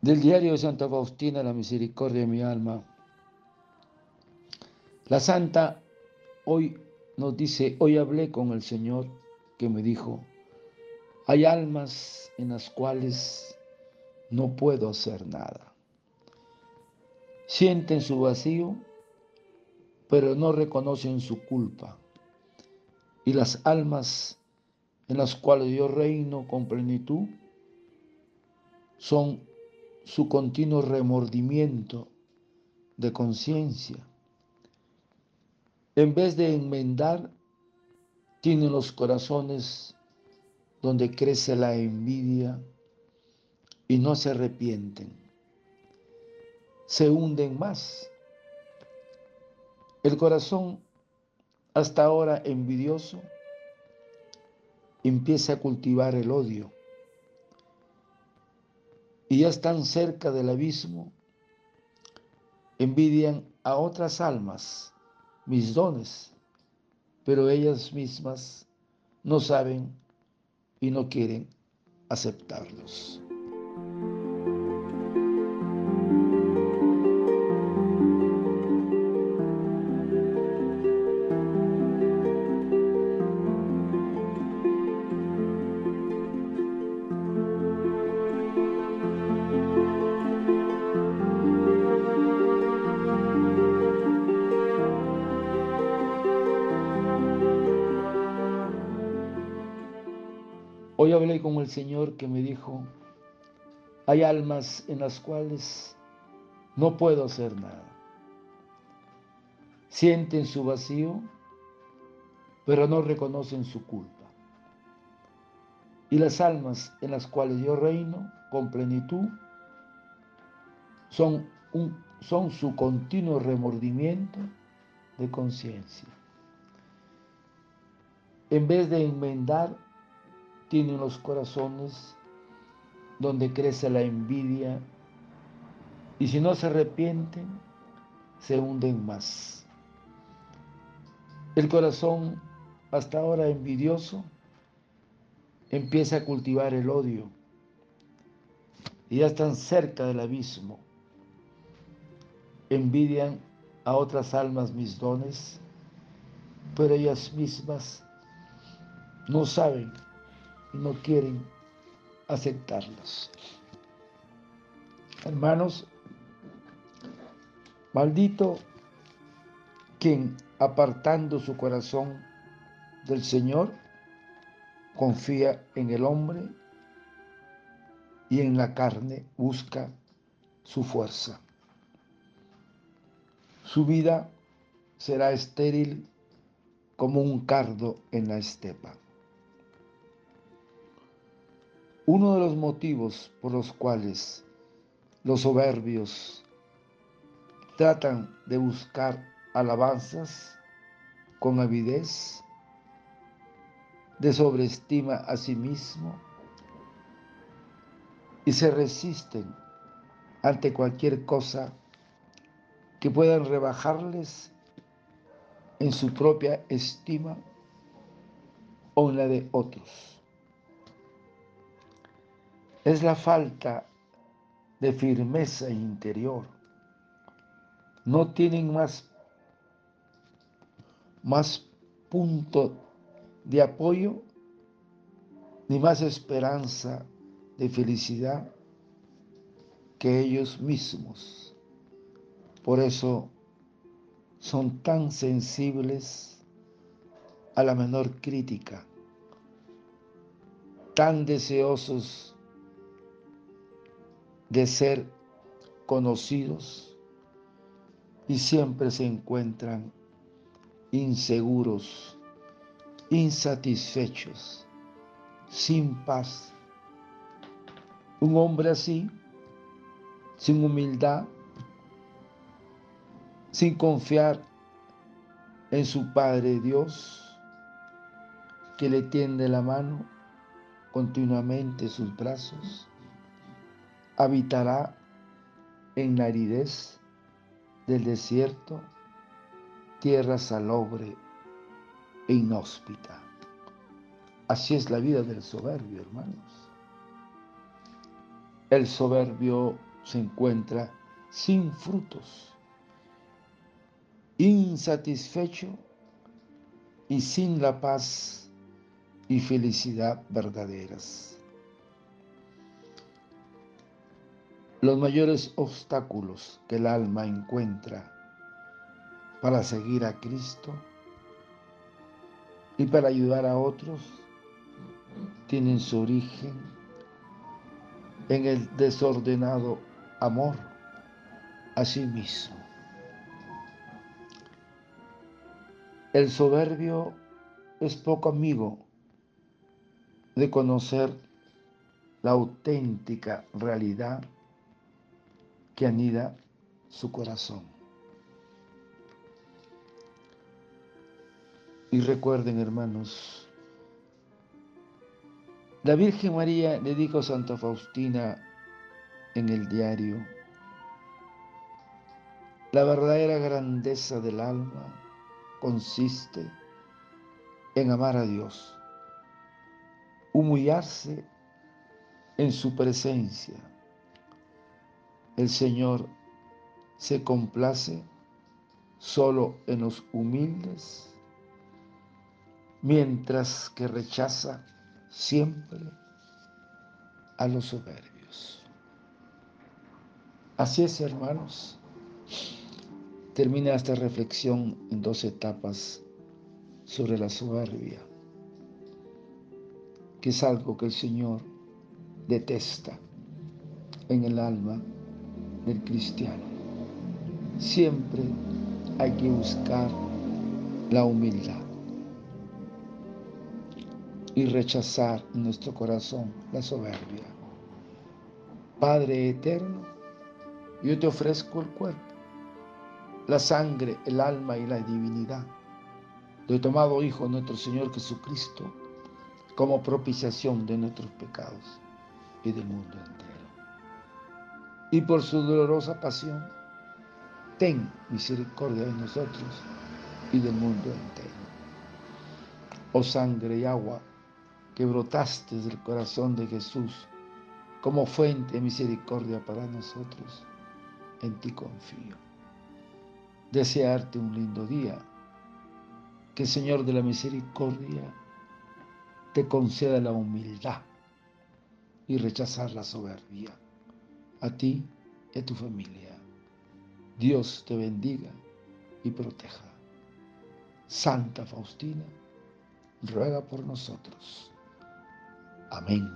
Del diario de Santa Faustina, la misericordia de mi alma. La santa hoy nos dice, hoy hablé con el Señor que me dijo, hay almas en las cuales no puedo hacer nada. Sienten su vacío, pero no reconocen su culpa. Y las almas en las cuales yo reino con plenitud son su continuo remordimiento de conciencia. En vez de enmendar, tienen los corazones donde crece la envidia y no se arrepienten. Se hunden más. El corazón, hasta ahora envidioso, empieza a cultivar el odio y ya están cerca del abismo, envidian a otras almas mis dones, pero ellas mismas no saben y no quieren aceptarlos. Hoy hablé con el Señor que me dijo, hay almas en las cuales no puedo hacer nada. Sienten su vacío, pero no reconocen su culpa. Y las almas en las cuales yo reino con plenitud son, son su continuo remordimiento de conciencia. En vez de enmendar tienen los corazones donde crece la envidia y si no se arrepienten, se hunden más. El corazón, hasta ahora envidioso, empieza a cultivar el odio y ya están cerca del abismo. Envidian a otras almas mis dones, pero ellas mismas no saben no quieren aceptarlos. Hermanos, maldito quien apartando su corazón del Señor, confía en el hombre y en la carne busca su fuerza. Su vida será estéril como un cardo en la estepa. Uno de los motivos por los cuales los soberbios tratan de buscar alabanzas con avidez, de sobreestima a sí mismo y se resisten ante cualquier cosa que puedan rebajarles en su propia estima o en la de otros es la falta de firmeza interior. No tienen más, más punto de apoyo ni más esperanza de felicidad que ellos mismos. Por eso son tan sensibles a la menor crítica, tan deseosos de ser conocidos y siempre se encuentran inseguros, insatisfechos, sin paz. Un hombre así, sin humildad, sin confiar en su Padre Dios, que le tiende la mano continuamente sus brazos, habitará en la aridez del desierto, tierra salobre e inhóspita. Así es la vida del soberbio, hermanos. El soberbio se encuentra sin frutos, insatisfecho y sin la paz y felicidad verdaderas. Los mayores obstáculos que el alma encuentra para seguir a Cristo y para ayudar a otros tienen su origen en el desordenado amor a sí mismo. El soberbio es poco amigo de conocer la auténtica realidad que anida su corazón. Y recuerden, hermanos, la Virgen María le dijo a Santa Faustina en el diario, la verdadera grandeza del alma consiste en amar a Dios, humillarse en su presencia. El Señor se complace solo en los humildes, mientras que rechaza siempre a los soberbios. Así es, hermanos. Termina esta reflexión en dos etapas sobre la soberbia, que es algo que el Señor detesta en el alma del cristiano. Siempre hay que buscar la humildad y rechazar en nuestro corazón la soberbia. Padre eterno, yo te ofrezco el cuerpo la sangre, el alma y la divinidad de tomado Hijo nuestro Señor Jesucristo como propiciación de nuestros pecados y del mundo entero. Y por su dolorosa pasión, ten misericordia de nosotros y del mundo entero. Oh sangre y agua que brotaste del corazón de Jesús como fuente de misericordia para nosotros, en ti confío desearte un lindo día. Que el Señor de la Misericordia te conceda la humildad y rechazar la soberbia a ti y a tu familia. Dios te bendiga y proteja. Santa Faustina, ruega por nosotros. Amén.